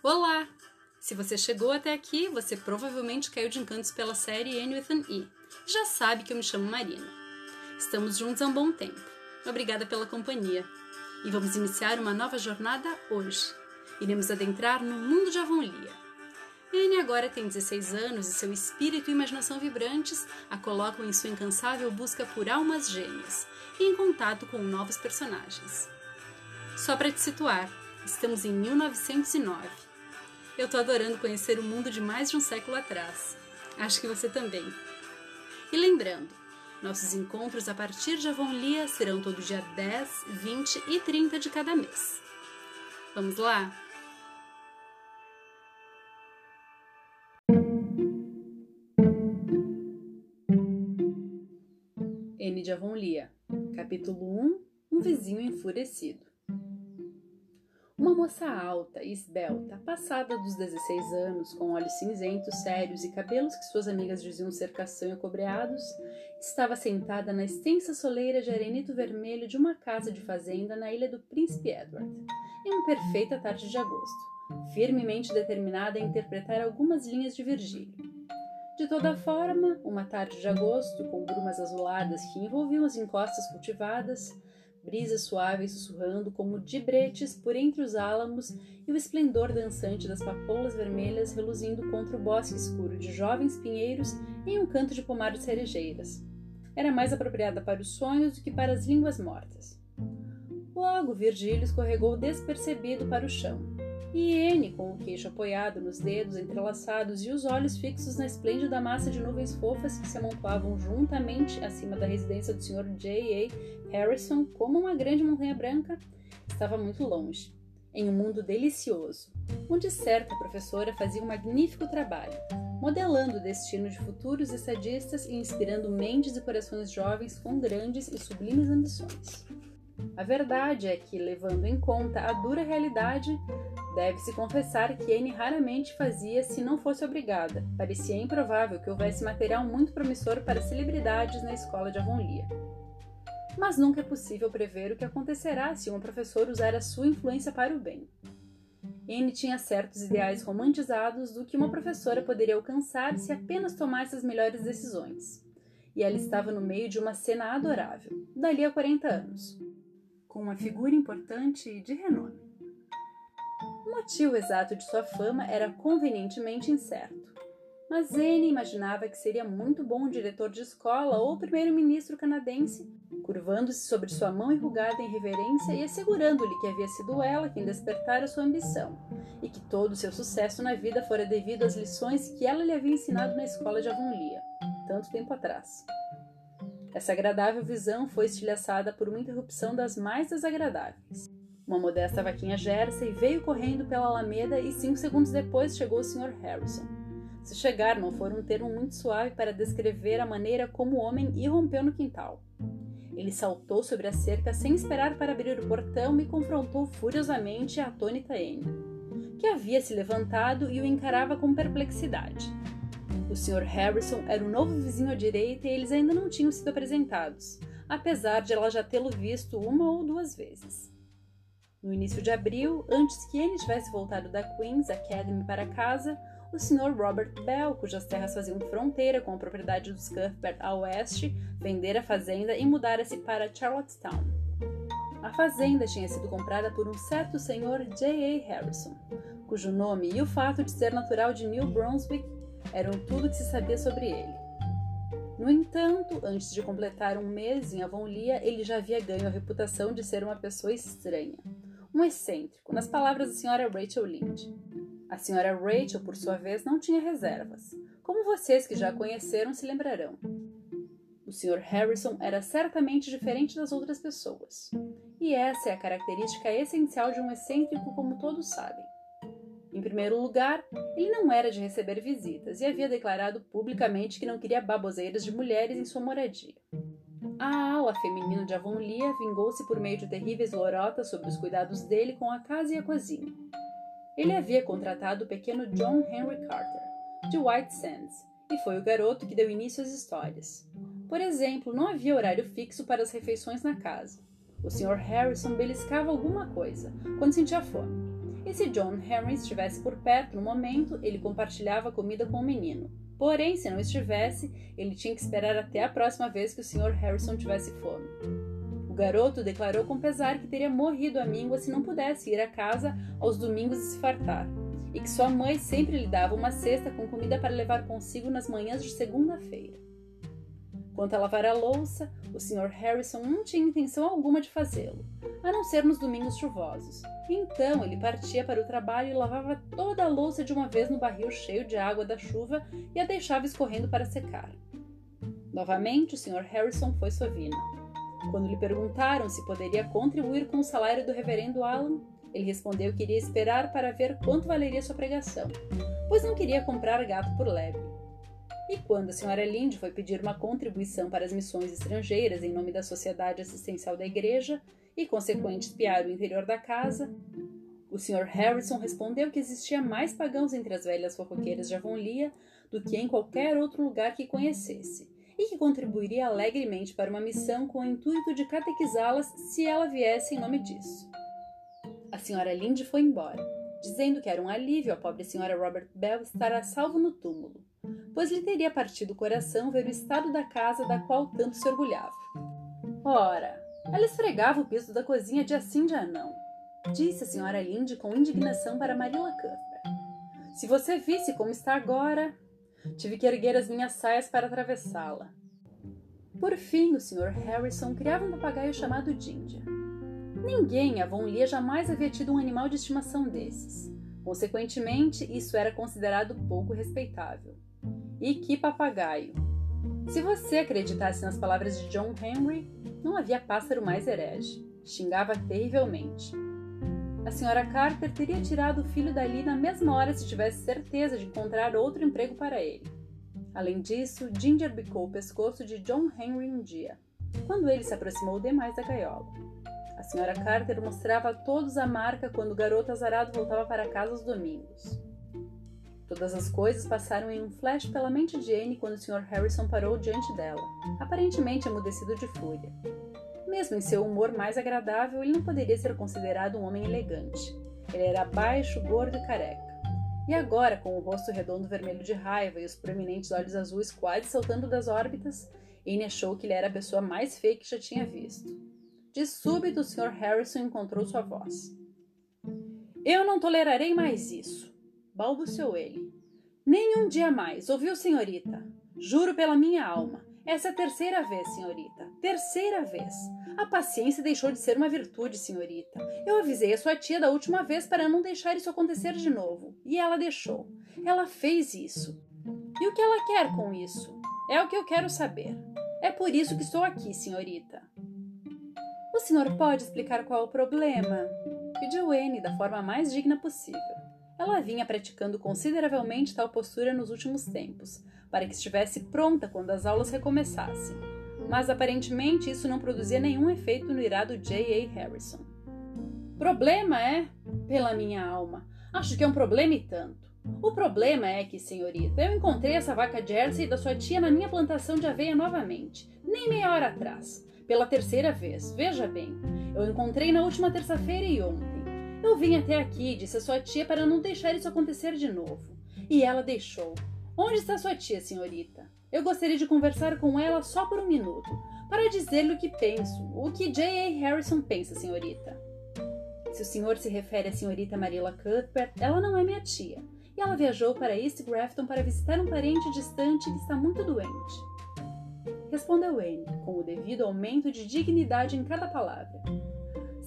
Olá! Se você chegou até aqui, você provavelmente caiu de encantos pela série Anne with an E. Já sabe que eu me chamo Marina. Estamos juntos há um bom tempo. Obrigada pela companhia. E vamos iniciar uma nova jornada hoje. Iremos adentrar no mundo de Avonlea. Anne agora tem 16 anos e seu espírito e imaginação vibrantes a colocam em sua incansável busca por almas gêmeas e em contato com novos personagens. Só para te situar, estamos em 1909. Eu tô adorando conhecer o mundo de mais de um século atrás. Acho que você também. E lembrando, nossos encontros a partir de Avonlea serão todo dia 10, 20 e 30 de cada mês. Vamos lá? N de Avonlea, capítulo 1 Um vizinho enfurecido. Uma moça alta e esbelta, passada dos 16 anos, com olhos cinzentos, sérios e cabelos que suas amigas diziam ser castanho cobreados, estava sentada na extensa soleira de arenito vermelho de uma casa de fazenda na ilha do Príncipe Edward, em uma perfeita tarde de agosto, firmemente determinada a interpretar algumas linhas de Virgílio. De toda forma, uma tarde de agosto, com brumas azuladas que envolviam as encostas cultivadas, brisa suave sussurrando como dibretes por entre os álamos e o esplendor dançante das papoulas vermelhas reluzindo contra o bosque escuro de jovens pinheiros em um canto de pomar de cerejeiras. Era mais apropriada para os sonhos do que para as línguas mortas. Logo, Virgílio escorregou despercebido para o chão, e N, com o queixo apoiado nos dedos entrelaçados e os olhos fixos na esplêndida massa de nuvens fofas que se amontoavam juntamente acima da residência do Sr. J. A. Harrison, como uma grande montanha branca, estava muito longe, em um mundo delicioso, onde certa professora fazia um magnífico trabalho, modelando o destino de futuros estadistas e inspirando mentes e corações jovens com grandes e sublimes ambições. A verdade é que, levando em conta a dura realidade, deve-se confessar que Anne raramente fazia se não fosse obrigada. Parecia improvável que houvesse material muito promissor para celebridades na escola de Avonlea. Mas nunca é possível prever o que acontecerá se um professor usar a sua influência para o bem. Anne tinha certos ideais romantizados do que uma professora poderia alcançar se apenas tomasse as melhores decisões. E ela estava no meio de uma cena adorável, dali a 40 anos com uma figura importante e de renome. O motivo exato de sua fama era convenientemente incerto, mas N imaginava que seria muito bom diretor de escola ou primeiro-ministro canadense, curvando-se sobre sua mão enrugada em reverência e assegurando-lhe que havia sido ela quem despertara sua ambição, e que todo o seu sucesso na vida fora devido às lições que ela lhe havia ensinado na escola de Avonlea, tanto tempo atrás. Essa agradável visão foi estilhaçada por uma interrupção das mais desagradáveis. Uma modesta vaquinha Jersey veio correndo pela alameda e cinco segundos depois chegou o Sr. Harrison. Se chegar não for um termo muito suave para descrever a maneira como o homem irrompeu no quintal. Ele saltou sobre a cerca sem esperar para abrir o portão e confrontou furiosamente a atônita Anne, que havia se levantado e o encarava com perplexidade. O Sr. Harrison era o novo vizinho à direita e eles ainda não tinham sido apresentados, apesar de ela já tê-lo visto uma ou duas vezes. No início de abril, antes que ele tivesse voltado da Queen's Academy para casa, o Sr. Robert Bell, cujas terras faziam fronteira com a propriedade dos Cuthbert a oeste, vendera a fazenda e mudara-se para Charlottetown. A fazenda tinha sido comprada por um certo Sr. J. A. Harrison, cujo nome e o fato de ser natural de New Brunswick eram tudo que se sabia sobre ele. No entanto, antes de completar um mês em Avonlea, ele já havia ganho a reputação de ser uma pessoa estranha, um excêntrico, nas palavras da senhora Rachel Lynde. A senhora Rachel, por sua vez, não tinha reservas, como vocês que já a conheceram se lembrarão. O Sr. Harrison era certamente diferente das outras pessoas, e essa é a característica essencial de um excêntrico, como todos sabem. Em primeiro lugar, ele não era de receber visitas e havia declarado publicamente que não queria baboseiras de mulheres em sua moradia. A ala feminina de Avonlea vingou-se por meio de terríveis lorotas sobre os cuidados dele com a casa e a cozinha. Ele havia contratado o pequeno John Henry Carter, de White Sands, e foi o garoto que deu início às histórias. Por exemplo, não havia horário fixo para as refeições na casa. O Sr. Harrison beliscava alguma coisa quando sentia fome e se John Henry estivesse por perto no momento, ele compartilhava a comida com o menino. Porém, se não estivesse, ele tinha que esperar até a próxima vez que o Sr. Harrison tivesse fome. O garoto declarou com pesar que teria morrido à míngua se não pudesse ir à casa aos domingos e se fartar, e que sua mãe sempre lhe dava uma cesta com comida para levar consigo nas manhãs de segunda-feira. Quanto a lavar a louça, o Sr. Harrison não tinha intenção alguma de fazê-lo, a não ser nos domingos chuvosos. Então ele partia para o trabalho e lavava toda a louça de uma vez no barril cheio de água da chuva e a deixava escorrendo para secar. Novamente, o Sr. Harrison foi sovina. Quando lhe perguntaram se poderia contribuir com o salário do reverendo Alan, ele respondeu que iria esperar para ver quanto valeria sua pregação, pois não queria comprar gato por lebre. E quando a senhora Linde foi pedir uma contribuição para as missões estrangeiras em nome da Sociedade Assistencial da Igreja e consequente espiar o interior da casa, o Sr. Harrison respondeu que existia mais pagãos entre as velhas fofoqueiras de Avonlea do que em qualquer outro lugar que conhecesse, e que contribuiria alegremente para uma missão com o intuito de catequizá-las se ela viesse em nome disso. A senhora Linde foi embora, dizendo que era um alívio a pobre senhora Robert Bell estar a salvo no túmulo, pois lhe teria partido o coração ver o estado da casa da qual tanto se orgulhava. Ora, ela esfregava o piso da cozinha de assim de não, disse a senhora Linde com indignação para Marilla Cuthbert. Se você visse como está agora, tive que erguer as minhas saias para atravessá-la. Por fim, o Sr. Harrison criava um papagaio chamado Ginger. Ninguém em Avonlea jamais havia tido um animal de estimação desses. Consequentemente, isso era considerado pouco respeitável. E que papagaio! Se você acreditasse nas palavras de John Henry, não havia pássaro mais herege. Xingava terrivelmente. A senhora Carter teria tirado o filho dali na mesma hora se tivesse certeza de encontrar outro emprego para ele. Além disso, Ginger bicou o pescoço de John Henry um dia, quando ele se aproximou demais da gaiola. A senhora Carter mostrava a todos a marca quando o garoto azarado voltava para casa aos domingos. Todas as coisas passaram em um flash pela mente de Anne quando o Sr. Harrison parou diante dela, aparentemente emudecido de fúria. Mesmo em seu humor mais agradável, ele não poderia ser considerado um homem elegante. Ele era baixo, gordo e careca. E agora, com o rosto redondo vermelho de raiva e os proeminentes olhos azuis quase saltando das órbitas, Anne achou que ele era a pessoa mais feia que já tinha visto. De súbito, o Sr. Harrison encontrou sua voz. Eu não tolerarei mais isso balbuciou ele. Nem um dia mais, ouviu, senhorita? Juro pela minha alma. Essa é a terceira vez, senhorita. Terceira vez. A paciência deixou de ser uma virtude, senhorita. Eu avisei a sua tia da última vez para não deixar isso acontecer de novo. E ela deixou. Ela fez isso. E o que ela quer com isso? É o que eu quero saber. É por isso que estou aqui, senhorita. O senhor pode explicar qual é o problema? Pediu Anne da forma mais digna possível. Ela vinha praticando consideravelmente tal postura nos últimos tempos, para que estivesse pronta quando as aulas recomeçassem. Mas aparentemente isso não produzia nenhum efeito no irado J.A. Harrison. Problema é, pela minha alma, acho que é um problema e tanto. O problema é que, senhorita, eu encontrei essa vaca Jersey da sua tia na minha plantação de aveia novamente, nem meia hora atrás, pela terceira vez. Veja bem, eu encontrei na última terça-feira e ontem. Eu vim até aqui, disse a sua tia, para não deixar isso acontecer de novo. E ela deixou. Onde está sua tia, senhorita? Eu gostaria de conversar com ela só por um minuto, para dizer-lhe o que penso, o que J.A. Harrison pensa, senhorita. Se o senhor se refere à senhorita Marilla Cuthbert, ela não é minha tia, e ela viajou para East Grafton para visitar um parente distante que está muito doente. Respondeu Anne, com o devido aumento de dignidade em cada palavra.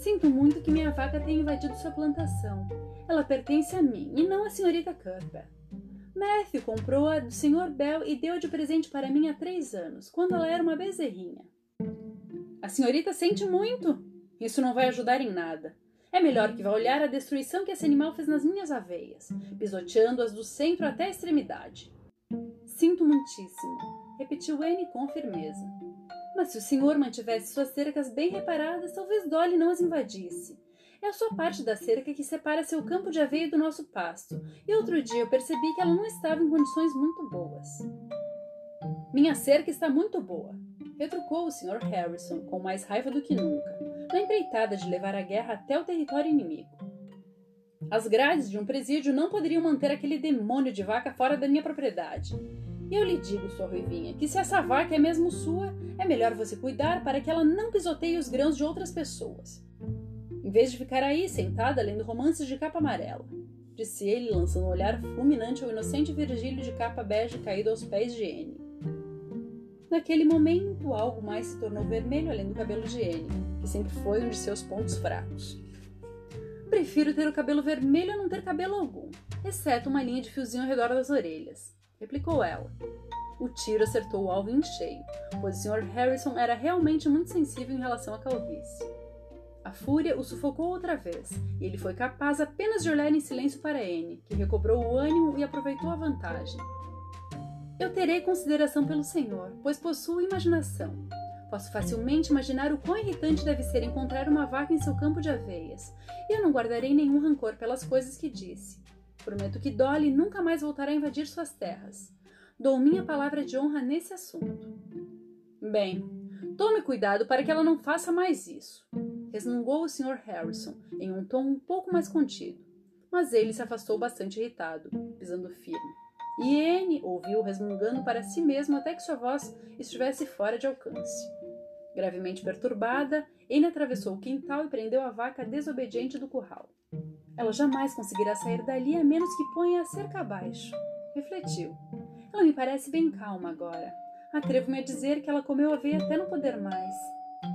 Sinto muito que minha vaca tenha invadido sua plantação. Ela pertence a mim e não à senhorita Cuthbert. Matthew comprou-a do Sr. Bell e deu-a de presente para mim há três anos, quando ela era uma bezerrinha. A senhorita sente muito? Isso não vai ajudar em nada. É melhor que vá olhar a destruição que esse animal fez nas minhas aveias, pisoteando-as do centro até a extremidade. Sinto muitíssimo, repetiu Anne com firmeza. Mas se o senhor mantivesse suas cercas bem reparadas, talvez Dolly não as invadisse. É a sua parte da cerca que separa seu campo de aveia do nosso pasto, e outro dia eu percebi que ela não estava em condições muito boas. Minha cerca está muito boa, retrucou o Sr. Harrison com mais raiva do que nunca, na empreitada de levar a guerra até o território inimigo. As grades de um presídio não poderiam manter aquele demônio de vaca fora da minha propriedade. E eu lhe digo, sua ruivinha, que se essa vaca é mesmo sua, é melhor você cuidar para que ela não pisoteie os grãos de outras pessoas. Em vez de ficar aí sentada lendo romances de capa amarela, disse ele, lançando um olhar fulminante ao inocente Virgílio de capa bege caído aos pés de Anne. Naquele momento, algo mais se tornou vermelho além do cabelo de Anne, que sempre foi um de seus pontos fracos. Prefiro ter o cabelo vermelho a não ter cabelo algum, exceto uma linha de fiozinho ao redor das orelhas, replicou ela. O tiro acertou o alvo em cheio, pois o Sr. Harrison era realmente muito sensível em relação à calvície. A fúria o sufocou outra vez, e ele foi capaz apenas de olhar em silêncio para Anne, que recobrou o ânimo e aproveitou a vantagem. Eu terei consideração pelo Senhor, pois possuo imaginação. Posso facilmente imaginar o quão irritante deve ser encontrar uma vaca em seu campo de aveias, e eu não guardarei nenhum rancor pelas coisas que disse. Prometo que Dolly nunca mais voltará a invadir suas terras. Dou minha palavra de honra nesse assunto. Bem, tome cuidado para que ela não faça mais isso, resmungou o Sr. Harrison em um tom um pouco mais contido, mas ele se afastou bastante irritado, pisando firme. E Anne ouviu resmungando para si mesmo até que sua voz estivesse fora de alcance. Gravemente perturbada, Anne atravessou o quintal e prendeu a vaca desobediente do curral. Ela jamais conseguirá sair dali a menos que ponha a cerca abaixo. Refletiu. Ela me parece bem calma agora. Atrevo-me a dizer que ela comeu aveia até não poder mais.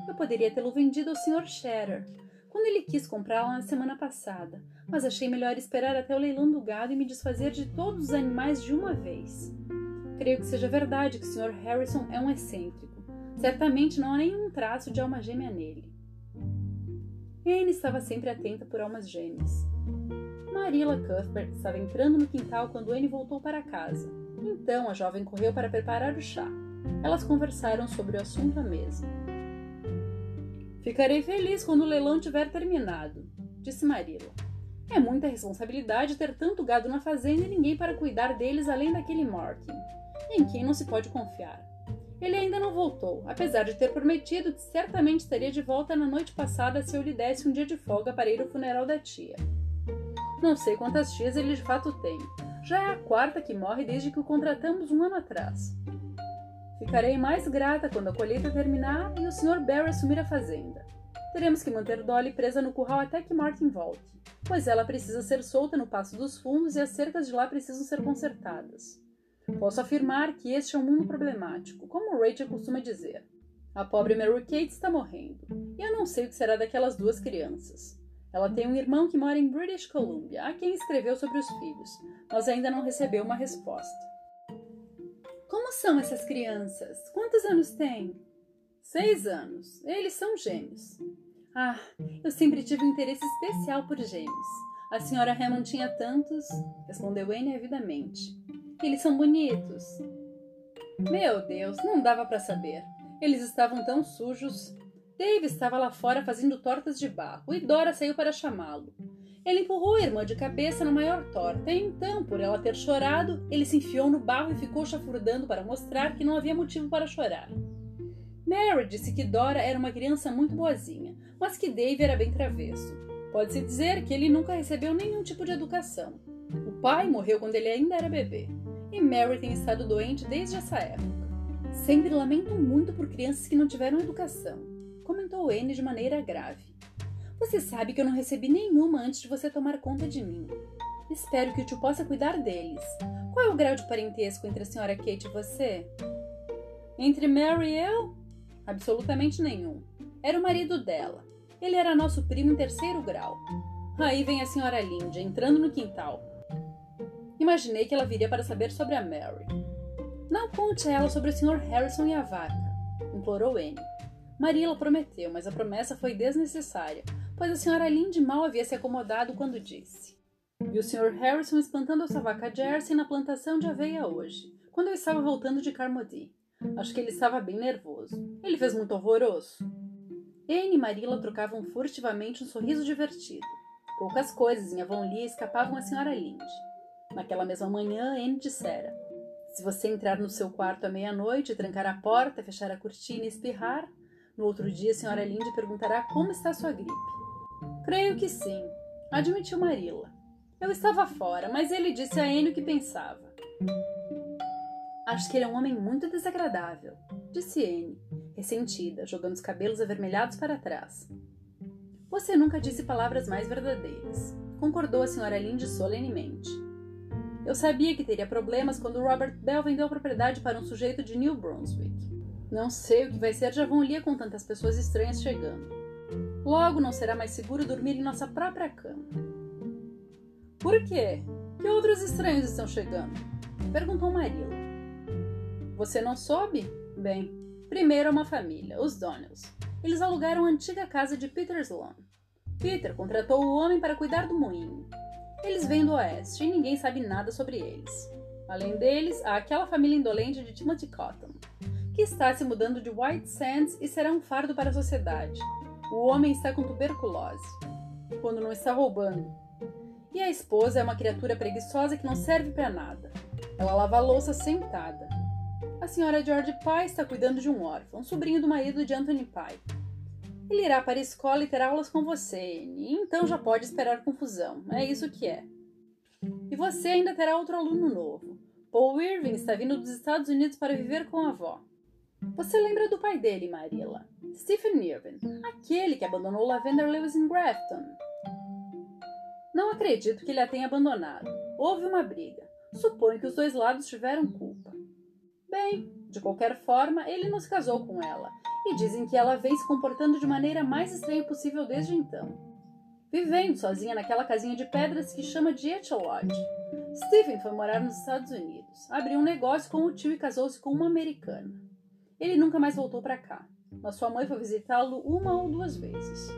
Eu poderia tê-lo vendido ao Sr. Scherer, quando ele quis comprá-la na semana passada, mas achei melhor esperar até o leilão do gado e me desfazer de todos os animais de uma vez. Creio que seja verdade que o Sr. Harrison é um excêntrico Certamente não há nenhum traço de alma gêmea nele. Anne estava sempre atenta por almas gêmeas. Marilla Cuthbert estava entrando no quintal quando Anne voltou para casa. Então a jovem correu para preparar o chá. Elas conversaram sobre o assunto à mesa. Ficarei feliz quando o leilão tiver terminado, disse Marilla. É muita responsabilidade ter tanto gado na fazenda e ninguém para cuidar deles além daquele Martin, em quem não se pode confiar. Ele ainda não voltou, apesar de ter prometido que certamente estaria de volta na noite passada se eu lhe desse um dia de folga para ir ao funeral da tia. Não sei quantas tias ele de fato tem. Já é a quarta que morre desde que o contratamos um ano atrás. Ficarei mais grata quando a colheita terminar e o Sr. Barry assumir a fazenda. Teremos que manter Dolly presa no curral até que Martin volte, pois ela precisa ser solta no passo dos fundos e as cercas de lá precisam ser consertadas. Posso afirmar que este é um mundo problemático, como Rachel costuma dizer. A pobre Mary Kate está morrendo, e eu não sei o que será daquelas duas crianças. Ela tem um irmão que mora em British Columbia, a quem escreveu sobre os filhos, mas ainda não recebeu uma resposta. Como são essas crianças? Quantos anos têm? Seis anos. Eles são gêmeos. Ah, eu sempre tive um interesse especial por gêmeos. A senhora Hammond tinha tantos, respondeu Anne avidamente. Eles são bonitos. Meu Deus, não dava para saber. Eles estavam tão sujos. Dave estava lá fora fazendo tortas de barro e Dora saiu para chamá-lo. Ele empurrou a irmã de cabeça na maior torta e então, por ela ter chorado, ele se enfiou no barro e ficou chafurdando para mostrar que não havia motivo para chorar. Mary disse que Dora era uma criança muito boazinha, mas que Dave era bem travesso. Pode-se dizer que ele nunca recebeu nenhum tipo de educação. O pai morreu quando ele ainda era bebê e Mary tem estado doente desde essa época. Sempre lamento muito por crianças que não tiveram educação, comentou Anne de maneira grave. Você sabe que eu não recebi nenhuma antes de você tomar conta de mim. Espero que o tio possa cuidar deles. Qual é o grau de parentesco entre a senhora Kate e você? Entre Mary e eu? Absolutamente nenhum. Era o marido dela. Ele era nosso primo em terceiro grau. Aí vem a senhora Lindy entrando no quintal. Imaginei que ela viria para saber sobre a Mary. Não conte a ela sobre o Sr. Harrison e a vaca, implorou Anne. Marilla prometeu, mas a promessa foi desnecessária, pois a Sra. Lynde mal havia se acomodado quando disse. Vi o Sr. Harrison espantando a sua vaca Jersey na plantação de aveia hoje, quando eu estava voltando de Carmody. Acho que ele estava bem nervoso. Ele fez muito alvoroço. Anne e Marilla trocavam furtivamente um sorriso divertido. Poucas coisas em Avonlea escapavam à Sra. Lynde. Naquela mesma manhã, Anne dissera: Se você entrar no seu quarto à meia-noite, trancar a porta, fechar a cortina e espirrar, no outro dia a senhora Linde perguntará como está sua gripe. Creio que sim, admitiu Marilla. Eu estava fora, mas ele disse a Anne o que pensava. Acho que ele é um homem muito desagradável, disse Anne, ressentida, jogando os cabelos avermelhados para trás. Você nunca disse palavras mais verdadeiras, concordou a senhora Linde solenemente. Eu sabia que teria problemas quando Robert Bell vendeu a propriedade para um sujeito de New Brunswick. Não sei o que vai ser de Avonlea com tantas pessoas estranhas chegando. Logo não será mais seguro dormir em nossa própria cama. Por quê? Que outros estranhos estão chegando? Perguntou Marilla. Você não soube? Bem, primeiro é uma família, os Donnells. Eles alugaram a antiga casa de Peter Sloan. Peter contratou o homem para cuidar do moinho. Eles vêm do oeste e ninguém sabe nada sobre eles. Além deles, há aquela família indolente de Timothy Cotton, que está se mudando de White Sands e será um fardo para a sociedade. O homem está com tuberculose, quando não está roubando. E a esposa é uma criatura preguiçosa que não serve para nada. Ela lava a louça sentada. A senhora George Pye está cuidando de um órfão, sobrinho do marido de Anthony Pye. Ele irá para a escola e ter aulas com você, e então já pode esperar confusão. É isso que é. E você ainda terá outro aluno novo. Paul Irving está vindo dos Estados Unidos para viver com a avó. Você lembra do pai dele, Marilla? Stephen Irving, aquele que abandonou Lavender Lewis em Grafton. Não acredito que ele a tenha abandonado. Houve uma briga. Suponho que os dois lados tiveram culpa. Bem, de qualquer forma, ele não se casou com ela, e dizem que ela vem se comportando de maneira mais estranha possível desde então. Vivendo sozinha naquela casinha de pedras que chama de Lodge. Stephen foi morar nos Estados Unidos, abriu um negócio com o tio e casou-se com uma americana. Ele nunca mais voltou para cá, mas sua mãe foi visitá-lo uma ou duas vezes.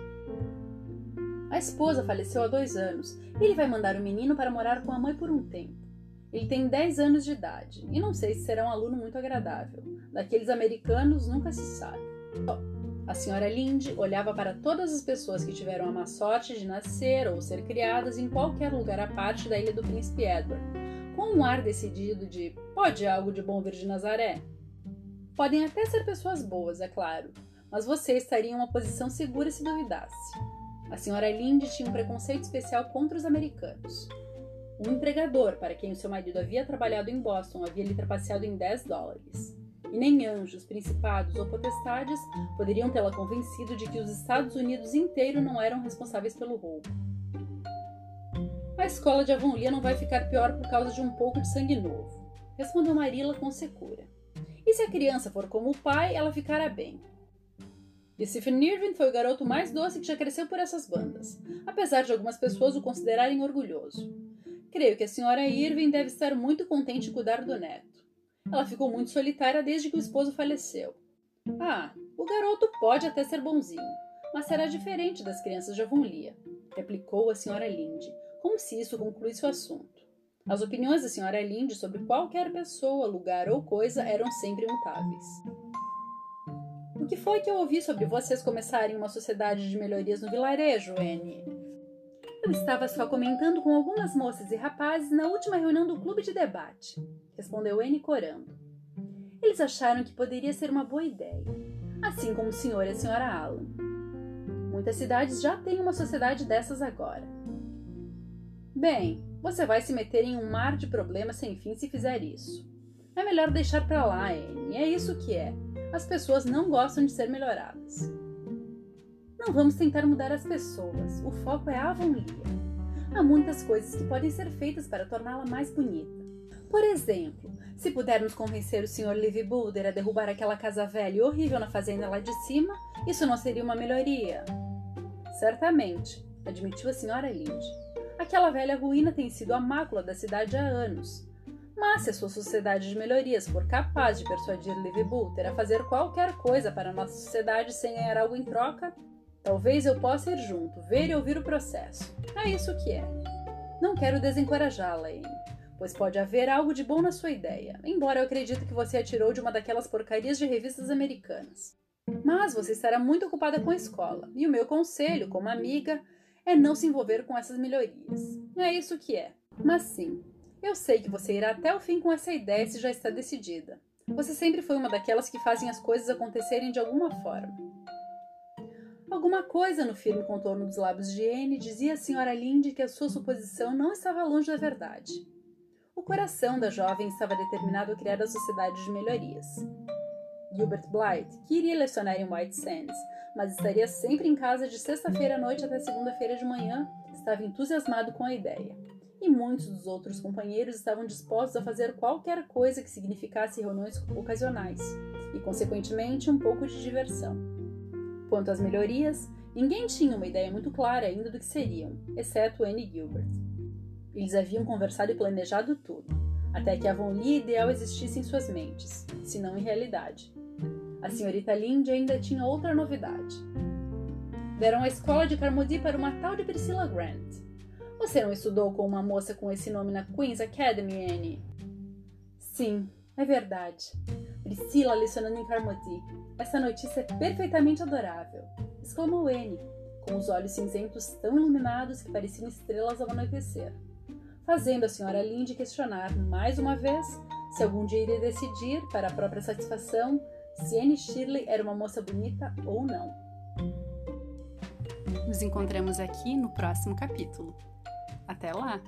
A esposa faleceu há dois anos e ele vai mandar o menino para morar com a mãe por um tempo. Ele tem 10 anos de idade e não sei se será um aluno muito agradável. Daqueles americanos nunca se sabe. A senhora Linde olhava para todas as pessoas que tiveram a má sorte de nascer ou ser criadas em qualquer lugar à parte da ilha do príncipe Edward, com um ar decidido de pode algo de bom vir de Nazaré. Podem até ser pessoas boas, é claro, mas você estaria em uma posição segura se duvidasse. A senhora Linde tinha um preconceito especial contra os americanos. Um empregador para quem o seu marido havia trabalhado em Boston havia lhe trapaceado em 10 dólares. E nem anjos, principados ou potestades poderiam tê-la convencido de que os Estados Unidos inteiro não eram responsáveis pelo roubo. A escola de Avonlea não vai ficar pior por causa de um pouco de sangue novo, respondeu Marilla com secura. E se a criança for como o pai, ela ficará bem. E Stephen Irving foi o garoto mais doce que já cresceu por essas bandas, apesar de algumas pessoas o considerarem orgulhoso. Creio que a senhora Irving deve estar muito contente em cuidar do neto. Ela ficou muito solitária desde que o esposo faleceu. Ah, o garoto pode até ser bonzinho, mas será diferente das crianças de Avonlea, replicou a senhora Linde, como se isso concluísse o assunto. As opiniões da senhora Linde sobre qualquer pessoa, lugar ou coisa eram sempre mutáveis. O que foi que eu ouvi sobre vocês começarem uma sociedade de melhorias no vilarejo, Anne? Eu estava só comentando com algumas moças e rapazes na última reunião do clube de debate, respondeu Anne corando. Eles acharam que poderia ser uma boa ideia, assim como o senhor e a senhora Allan. Muitas cidades já têm uma sociedade dessas agora. Bem, você vai se meter em um mar de problemas sem fim se fizer isso. É melhor deixar para lá, Anne. É isso que é. As pessoas não gostam de ser melhoradas. Não vamos tentar mudar as pessoas, o foco é a Avonlea. Há muitas coisas que podem ser feitas para torná-la mais bonita. Por exemplo, se pudermos convencer o Sr. Livy Boulder a derrubar aquela casa velha e horrível na fazenda lá de cima, isso não seria uma melhoria? Certamente, admitiu a Sra. Linde. Aquela velha ruína tem sido a mácula da cidade há anos. Mas se a sua sociedade de melhorias for capaz de persuadir Livy Boulter a fazer qualquer coisa para a nossa sociedade sem ganhar algo em troca, Talvez eu possa ir junto, ver e ouvir o processo. É isso que é. Não quero desencorajá-la, Amy, pois pode haver algo de bom na sua ideia, embora eu acredite que você atirou de uma daquelas porcarias de revistas americanas. Mas você estará muito ocupada com a escola, e o meu conselho, como amiga, é não se envolver com essas melhorias. É isso que é. Mas sim, eu sei que você irá até o fim com essa ideia se já está decidida. Você sempre foi uma daquelas que fazem as coisas acontecerem de alguma forma. Alguma coisa no firme contorno dos lábios de Anne dizia à senhora Linde que a sua suposição não estava longe da verdade. O coração da jovem estava determinado a criar a sociedade de melhorias. Gilbert Blythe, que iria lecionar em White Sands, mas estaria sempre em casa de sexta-feira à noite até segunda-feira de manhã, estava entusiasmado com a ideia. E muitos dos outros companheiros estavam dispostos a fazer qualquer coisa que significasse reuniões ocasionais e, consequentemente, um pouco de diversão. Quanto às melhorias, ninguém tinha uma ideia muito clara ainda do que seriam, exceto Anne Gilbert. Eles haviam conversado e planejado tudo, até que a Avonlea ideal existisse em suas mentes, se não em realidade. A senhorita Linde ainda tinha outra novidade. Deram a escola de Carmody para uma tal de Priscilla Grant. Você não estudou com uma moça com esse nome na Queen's Academy, Anne? Sim, é verdade. Priscila lecionando em Carmody. Essa notícia é perfeitamente adorável, exclamou Anne, com os olhos cinzentos tão iluminados que pareciam estrelas ao anoitecer, fazendo a senhora Linde questionar mais uma vez se algum dia iria decidir, para a própria satisfação, se Anne Shirley era uma moça bonita ou não. Nos encontramos aqui no próximo capítulo. Até lá!